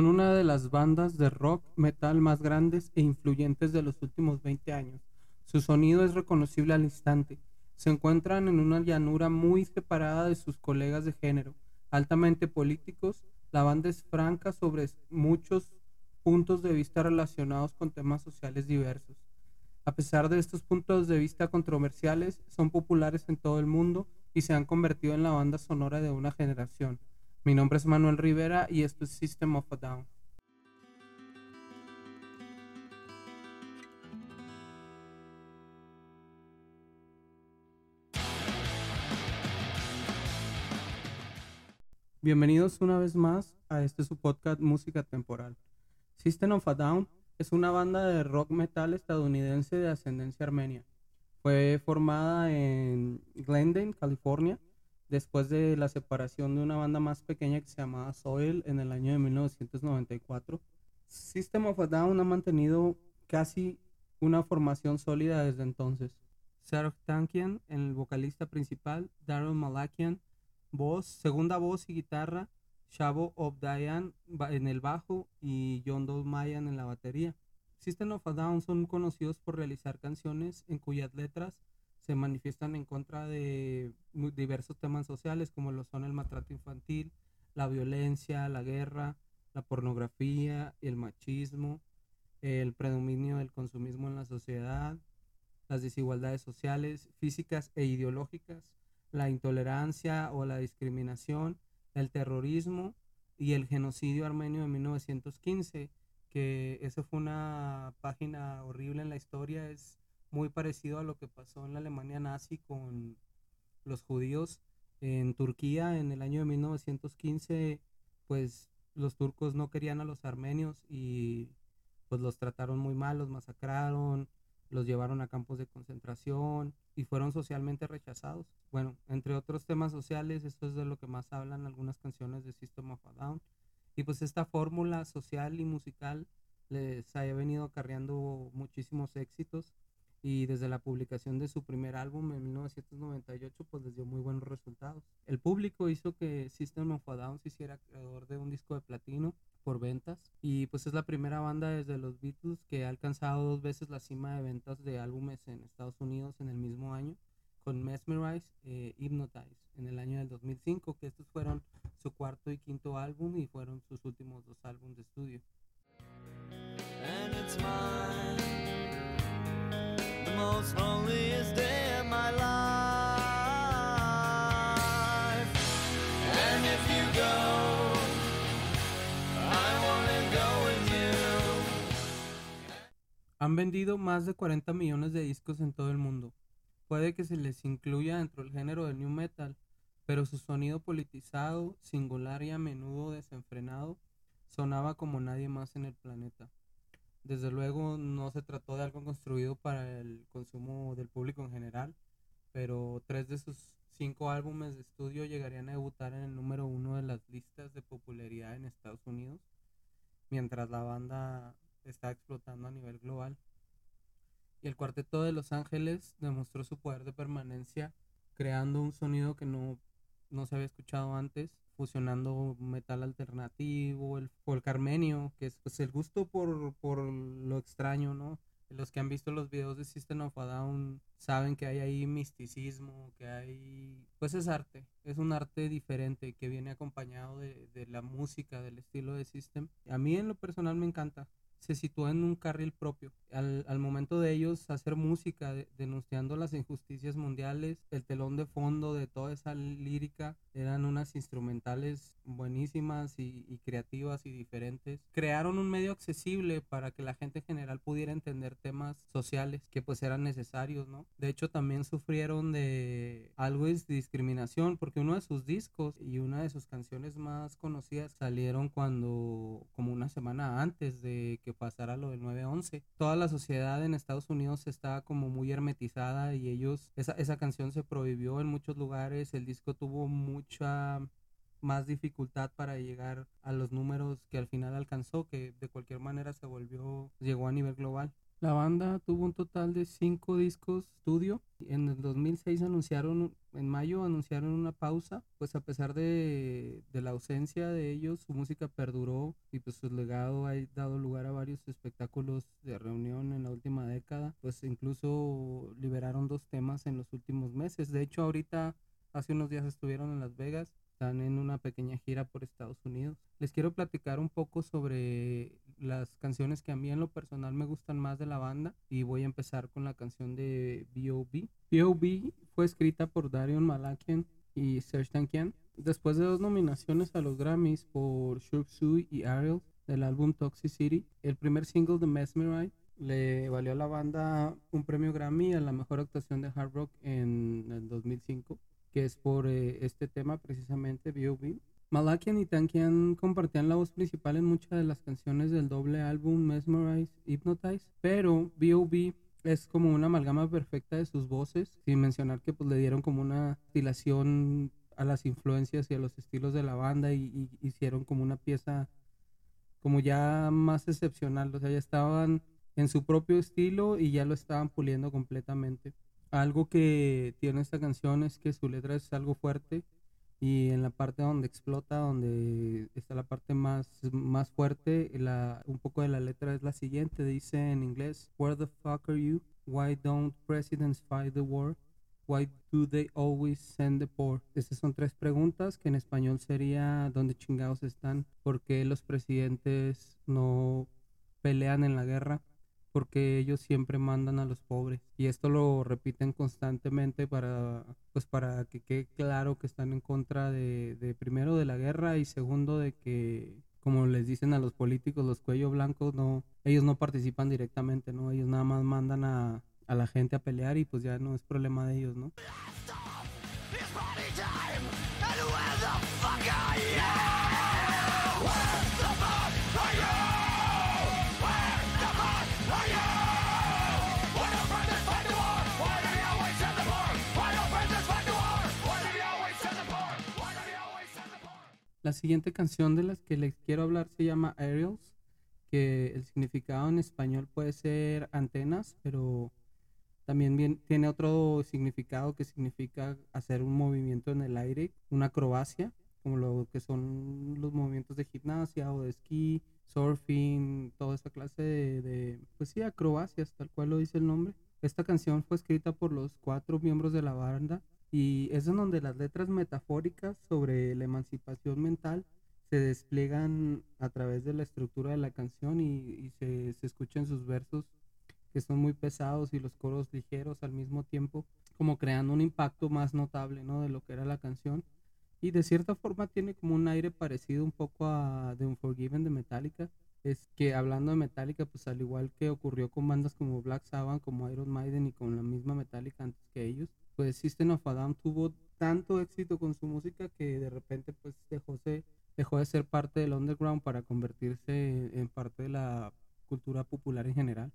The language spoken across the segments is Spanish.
Son una de las bandas de rock metal más grandes e influyentes de los últimos 20 años. Su sonido es reconocible al instante. Se encuentran en una llanura muy separada de sus colegas de género, altamente políticos. La banda es franca sobre muchos puntos de vista relacionados con temas sociales diversos. A pesar de estos puntos de vista controversiales, son populares en todo el mundo y se han convertido en la banda sonora de una generación. Mi nombre es Manuel Rivera y esto es System of a Down. Bienvenidos una vez más a este su podcast Música Temporal. System of a Down es una banda de rock metal estadounidense de ascendencia armenia. Fue formada en Glendale, California, después de la separación de una banda más pequeña que se llamaba Soil en el año de 1994. System of a Down ha mantenido casi una formación sólida desde entonces. Serge Tankian, el vocalista principal, Daryl Malakian, voz, segunda voz y guitarra, Shabo Obdayan en el bajo y John Dolmayan en la batería. System of a Down son conocidos por realizar canciones en cuyas letras se manifiestan en contra de diversos temas sociales como lo son el maltrato infantil, la violencia, la guerra, la pornografía, el machismo, el predominio del consumismo en la sociedad, las desigualdades sociales, físicas e ideológicas, la intolerancia o la discriminación, el terrorismo y el genocidio armenio de 1915, que eso fue una página horrible en la historia, es muy parecido a lo que pasó en la Alemania nazi con los judíos en Turquía en el año de 1915, pues los turcos no querían a los armenios y pues los trataron muy mal, los masacraron, los llevaron a campos de concentración y fueron socialmente rechazados. Bueno, entre otros temas sociales, esto es de lo que más hablan algunas canciones de System of a Down. Y pues esta fórmula social y musical les haya venido acarreando muchísimos éxitos y desde la publicación de su primer álbum en 1998 pues les dio muy buenos resultados. El público hizo que System of a Down se hiciera creador de un disco de platino por ventas y pues es la primera banda desde los Beatles que ha alcanzado dos veces la cima de ventas de álbumes en Estados Unidos en el mismo año con Mesmerize e Hypnotize en el año del 2005 que estos fueron su cuarto y quinto álbum y fueron sus últimos dos álbumes de estudio. Han vendido más de 40 millones de discos en todo el mundo. Puede que se les incluya dentro del género del new metal, pero su sonido politizado, singular y a menudo desenfrenado sonaba como nadie más en el planeta. Desde luego no se trató de algo construido para el consumo del público en general, pero tres de sus cinco álbumes de estudio llegarían a debutar en el número uno de las listas de popularidad en Estados Unidos, mientras la banda está explotando a nivel global. Y el cuarteto de Los Ángeles demostró su poder de permanencia, creando un sonido que no, no se había escuchado antes fusionando metal alternativo, el folk armenio, que es pues el gusto por, por lo extraño, ¿no? Los que han visto los videos de System of a Down saben que hay ahí misticismo, que hay... Pues es arte, es un arte diferente que viene acompañado de, de la música, del estilo de System. A mí en lo personal me encanta se sitúa en un carril propio. Al, al momento de ellos hacer música denunciando las injusticias mundiales, el telón de fondo de toda esa lírica eran unas instrumentales buenísimas y, y, creativas y diferentes. Crearon un medio accesible para que la gente en general pudiera entender temas sociales que pues eran necesarios, ¿no? De hecho también sufrieron de algo de discriminación porque uno de sus discos y una de sus canciones más conocidas salieron cuando como una semana antes de que pasara lo del 9-11. Toda la sociedad en Estados Unidos estaba como muy hermetizada y ellos, esa, esa canción se prohibió en muchos lugares, el disco tuvo mucha más dificultad para llegar a los números que al final alcanzó, que de cualquier manera se volvió, llegó a nivel global. La banda tuvo un total de cinco discos estudio. En el 2006 anunciaron, en mayo anunciaron una pausa, pues a pesar de, de, la ausencia de ellos, su música perduró y pues su legado ha dado lugar a varios espectáculos de reunión en la última década. Pues incluso liberaron dos temas en los últimos meses. De hecho, ahorita, hace unos días estuvieron en Las Vegas están en una pequeña gira por Estados Unidos. Les quiero platicar un poco sobre las canciones que a mí en lo personal me gustan más de la banda y voy a empezar con la canción de B.O.B. B.O.B. fue escrita por Darion Malakian y Serge Tankian. Después de dos nominaciones a los Grammys por Shurp Sui y Ariel del álbum Toxicity, el primer single de Mesmerize le valió a la banda un premio Grammy a la mejor actuación de hard rock en el 2005 que es por eh, este tema precisamente, B.O.B. Malakian y Tankian compartían la voz principal en muchas de las canciones del doble álbum Mesmerize, Hypnotize, pero B.O.B. es como una amalgama perfecta de sus voces, sin mencionar que pues le dieron como una estilación a las influencias y a los estilos de la banda y, y hicieron como una pieza como ya más excepcional, o sea, ya estaban en su propio estilo y ya lo estaban puliendo completamente. Algo que tiene esta canción es que su letra es algo fuerte y en la parte donde explota, donde está la parte más, más fuerte, la, un poco de la letra es la siguiente, dice en inglés, Where the fuck are you? Why don't presidents fight the war? Why do they always send the poor? Estas son tres preguntas que en español sería ¿dónde chingados están? ¿Por qué los presidentes no pelean en la guerra? Porque ellos siempre mandan a los pobres y esto lo repiten constantemente para pues para que quede claro que están en contra de, de, primero de la guerra y segundo de que como les dicen a los políticos los cuellos blancos no ellos no participan directamente no ellos nada más mandan a, a la gente a pelear y pues ya no es problema de ellos no La siguiente canción de las que les quiero hablar se llama Aerials, que el significado en español puede ser antenas, pero también tiene otro significado que significa hacer un movimiento en el aire, una acrobacia, como lo que son los movimientos de gimnasia o de esquí, surfing, toda esa clase de, de pues sí, acrobacias, tal cual lo dice el nombre. Esta canción fue escrita por los cuatro miembros de la banda y es en donde las letras metafóricas sobre la emancipación mental se despliegan a través de la estructura de la canción y, se, se escuchan sus versos que son muy pesados y los coros ligeros al mismo tiempo, como creando un impacto más notable ¿no? de lo que era la canción. Y de cierta forma tiene como un aire parecido un poco a The Unforgiven de Metallica. Es que hablando de Metallica, pues al igual que ocurrió con bandas como Black Sabbath, como Iron Maiden y con la misma Metallica antes que ellos, pues System of a Down tuvo tanto éxito con su música que de repente pues dejó, dejó de ser parte del underground para convertirse en parte de la cultura popular en general.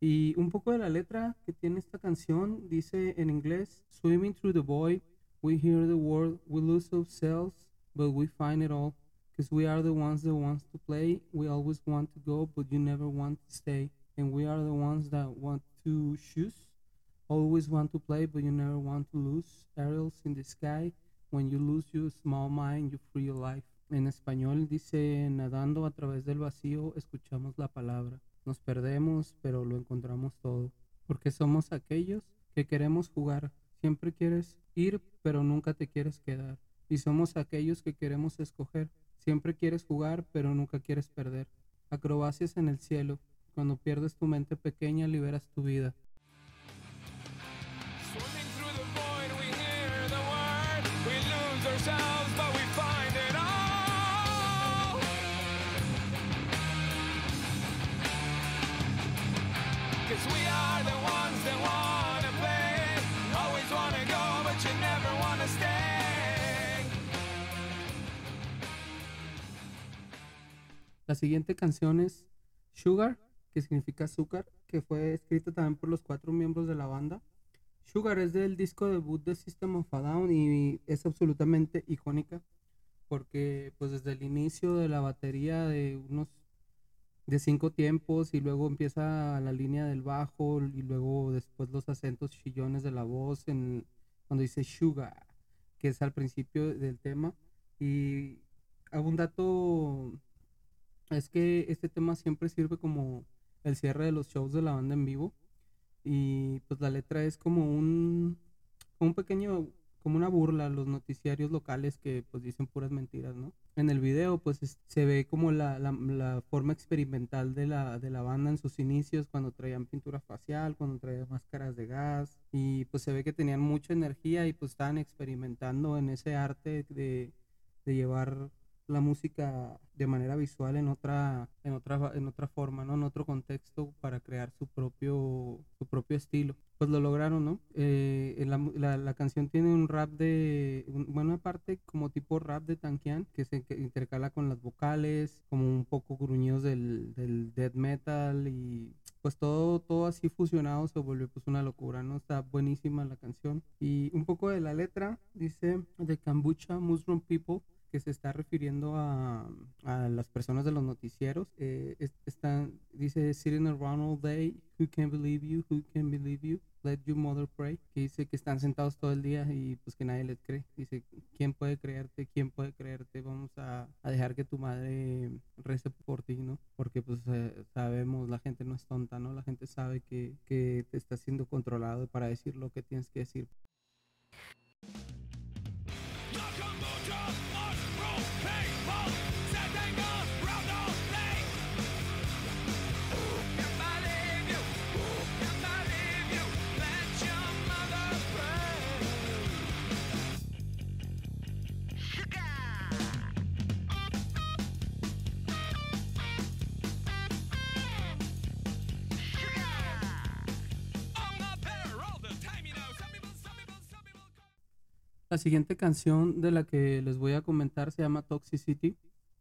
Y un poco de la letra que tiene esta canción dice en inglés, Swimming through the void, we hear the word, we lose ourselves, but we find it all. Because we are the ones that want to play, we always want to go, but you never want to stay. And we are the ones that want to choose Always want to play, but you never want to lose. Aerials in the sky. When you lose your small mind, you free your life. En español dice, nadando a través del vacío, escuchamos la palabra. Nos perdemos, pero lo encontramos todo. Porque somos aquellos que queremos jugar. Siempre quieres ir, pero nunca te quieres quedar. Y somos aquellos que queremos escoger. Siempre quieres jugar, pero nunca quieres perder. Acrobacias en el cielo. Cuando pierdes tu mente pequeña, liberas tu vida. La siguiente canción es Sugar, que significa azúcar, que fue escrita también por los cuatro miembros de la banda. Sugar es del disco debut de System of a Down y es absolutamente icónica porque pues desde el inicio de la batería de unos de cinco tiempos y luego empieza la línea del bajo y luego después los acentos chillones de la voz en cuando dice sugar, que es al principio del tema. Y un dato es que este tema siempre sirve como el cierre de los shows de la banda en vivo. Y pues la letra es como un, un pequeño, como una burla a los noticiarios locales que pues dicen puras mentiras, ¿no? En el video pues se ve como la, la, la, forma experimental de la, de la banda en sus inicios, cuando traían pintura facial, cuando traían máscaras de gas. Y pues se ve que tenían mucha energía y pues estaban experimentando en ese arte de, de llevar la música de manera visual en otra en otra en otra forma no en otro contexto para crear su propio su propio estilo. Pues lo lograron no eh, la, la, canción tiene un rap de bueno parte como tipo rap de Tankian que se intercala con las vocales como un poco gruñidos del, del death metal y pues todo todo así fusionado se volvió pues una locura no está buenísima la canción. Y un poco de la letra dice de Kambucha Mushroom People que se está refiriendo a, a las personas de los noticieros. Eh, están, dice, sitting around all day, who can believe you, who can believe you, let your mother pray, que dice que están sentados todo el día y pues que nadie les cree. Dice, ¿quién puede creerte? ¿Quién puede creerte? Vamos a, a dejar que tu madre rece por ti, ¿no? Porque pues eh, sabemos, la gente no es tonta, ¿no? La gente sabe que, que te está siendo controlado para decir lo que tienes que decir. La siguiente canción de la que les voy a comentar se llama Toxicity,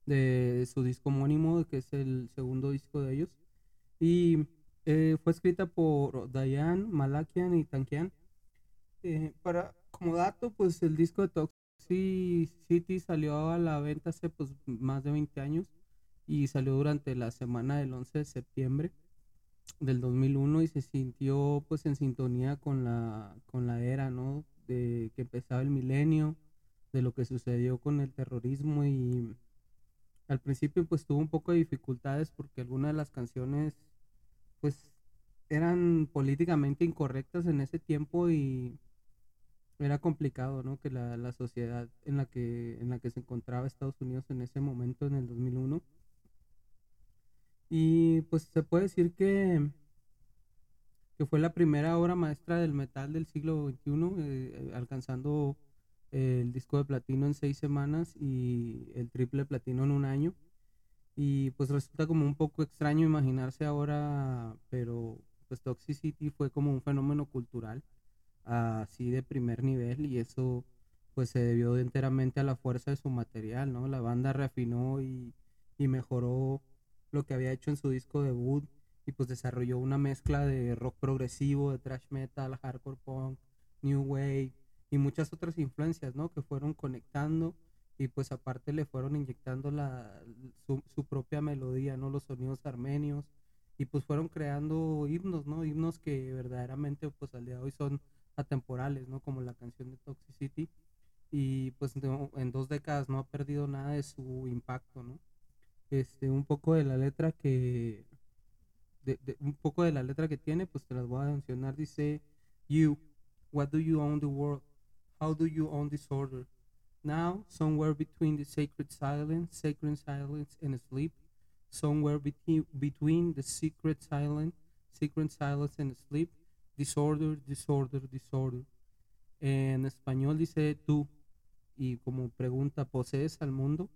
de su disco homónimo, que es el segundo disco de ellos. Y eh, fue escrita por Diane, Malakian y Tankian. Eh, para, como dato, pues el disco de Toxicity salió a la venta hace pues, más de 20 años y salió durante la semana del 11 de septiembre del 2001 y se sintió pues en sintonía con la, con la era, ¿no? De que empezaba el milenio, de lo que sucedió con el terrorismo y al principio pues tuvo un poco de dificultades porque algunas de las canciones pues eran políticamente incorrectas en ese tiempo y era complicado, ¿no? Que la, la, sociedad en la que en la que se encontraba Estados Unidos en ese momento, en el 2001. Y pues se puede decir que que fue la primera obra maestra del metal del siglo XXI, eh, eh, alcanzando el disco de platino en seis semanas y el triple platino en un año. Y pues resulta como un poco extraño imaginarse ahora, pero pues Toxicity fue como un fenómeno cultural, así de primer nivel, y eso pues se debió enteramente a la fuerza de su material, ¿no? La banda reafinó y mejoró lo que había hecho en su disco debut y pues desarrolló una mezcla de rock progresivo, de thrash metal, hardcore punk, new wave y muchas otras influencias, ¿no? Que fueron conectando y pues aparte le fueron inyectando la, su, su, propia melodía, ¿no? Los sonidos armenios y pues fueron creando himnos, ¿no? Himnos que verdaderamente pues al día de hoy son atemporales, ¿no? Como la canción de Toxicity y pues en dos décadas no ha perdido nada de su impacto, ¿no? Este, un poco de la letra que de, un poco de la letra que tiene, pues te las voy a mencionar. Dice, You, what do you own the world? How do you own disorder? Now, somewhere between the sacred silence, sacred silence and sleep, somewhere between, between the secret silence, secret silence and sleep, disorder, disorder, disorder. En español dice tú, y como pregunta, ¿posees al mundo?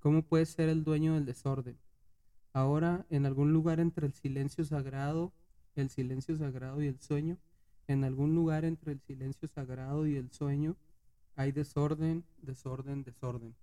¿Cómo puedes ser el dueño del desorden? Ahora, en algún lugar entre el silencio sagrado, el silencio sagrado y el sueño, en algún lugar entre el silencio sagrado y el sueño, hay desorden, desorden, desorden.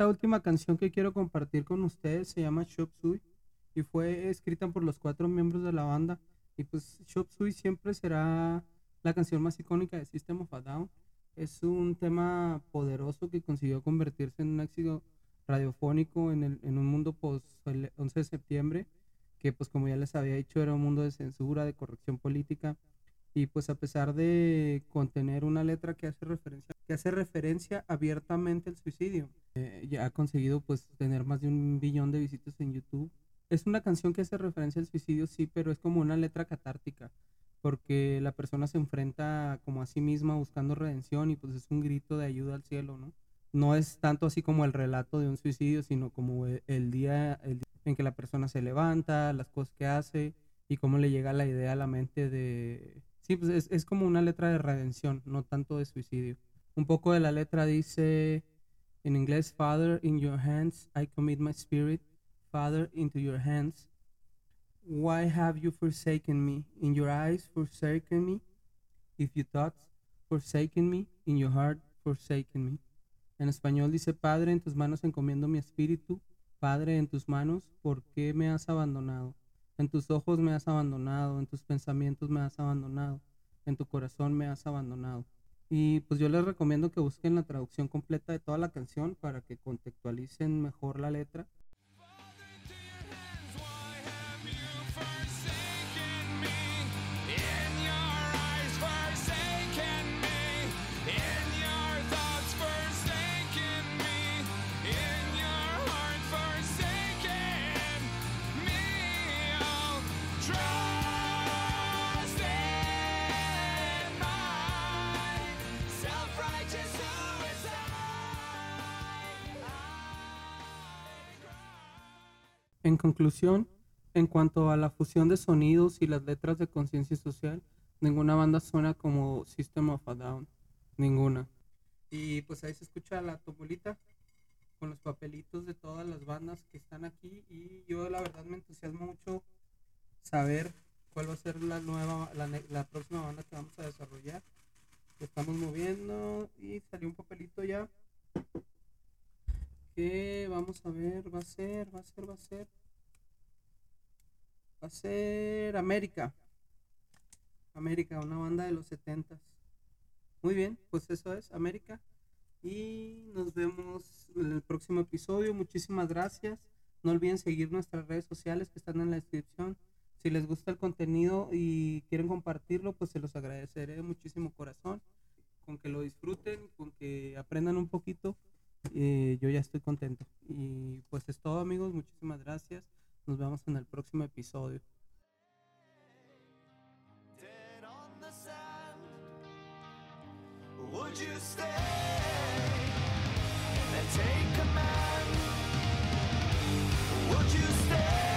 Esta última canción que quiero compartir con ustedes se llama Shop Sui y fue escrita por los cuatro miembros de la banda. Y pues Shop Sui siempre será la canción más icónica de System of a Down. Es un tema poderoso que consiguió convertirse en un éxito radiofónico en, el, en un mundo post 11 de septiembre, que pues como ya les había dicho era un mundo de censura, de corrección política y pues a pesar de contener una letra que hace referencia que hace referencia abiertamente al suicidio eh, ya ha conseguido pues tener más de un billón de visitas en YouTube. Es una canción que hace referencia al suicidio sí pero es como una letra catártica porque la persona se enfrenta como a sí misma buscando redención y pues es un grito de ayuda al cielo no no es tanto así como el relato de un suicidio sino como e, el, día, el día en que la persona se levanta las cosas que hace y cómo le llega la idea a la mente de Sí, pues es, como una letra de redención, no tanto de suicidio. Un poco de la letra dice en inglés, Father, in your hands I commit my spirit, Father, into your hands. Why have you forsaken me? In your eyes forsaken me? If you thought forsaken me, in your heart forsaken me. En español dice, Padre, en tus manos encomiendo mi espíritu. Padre, en tus manos, ¿por qué me has abandonado? En tus ojos me has abandonado, en tus pensamientos me has abandonado, en tu corazón me has abandonado. Y pues yo les recomiendo que busquen la traducción completa de toda la canción para que contextualicen mejor la letra En conclusión, en cuanto a la fusión de sonidos y las letras de conciencia social, ninguna banda suena como System of a Down. Ninguna. Y pues ahí se escucha la tombolita con los papelitos de todas las bandas que están aquí. Y yo la verdad me entusiasmo mucho saber cuál va a ser la nueva, la, la próxima banda que vamos a desarrollar. estamos moviendo y salió un papelito ya que vamos a ver, va a ser, va a ser, va a ser. Va a ser América. América, una banda de los 70 Muy bien, pues eso es América. Y nos vemos en el próximo episodio. Muchísimas gracias. No olviden seguir nuestras redes sociales que están en la descripción. Si les gusta el contenido y quieren compartirlo, pues se los agradeceré muchísimo corazón. Con que lo disfruten, con que aprendan un poquito eh, yo ya estoy contento. Y pues es todo amigos, muchísimas gracias. Nos vemos en el próximo episodio. Would you stay take? Would you stay?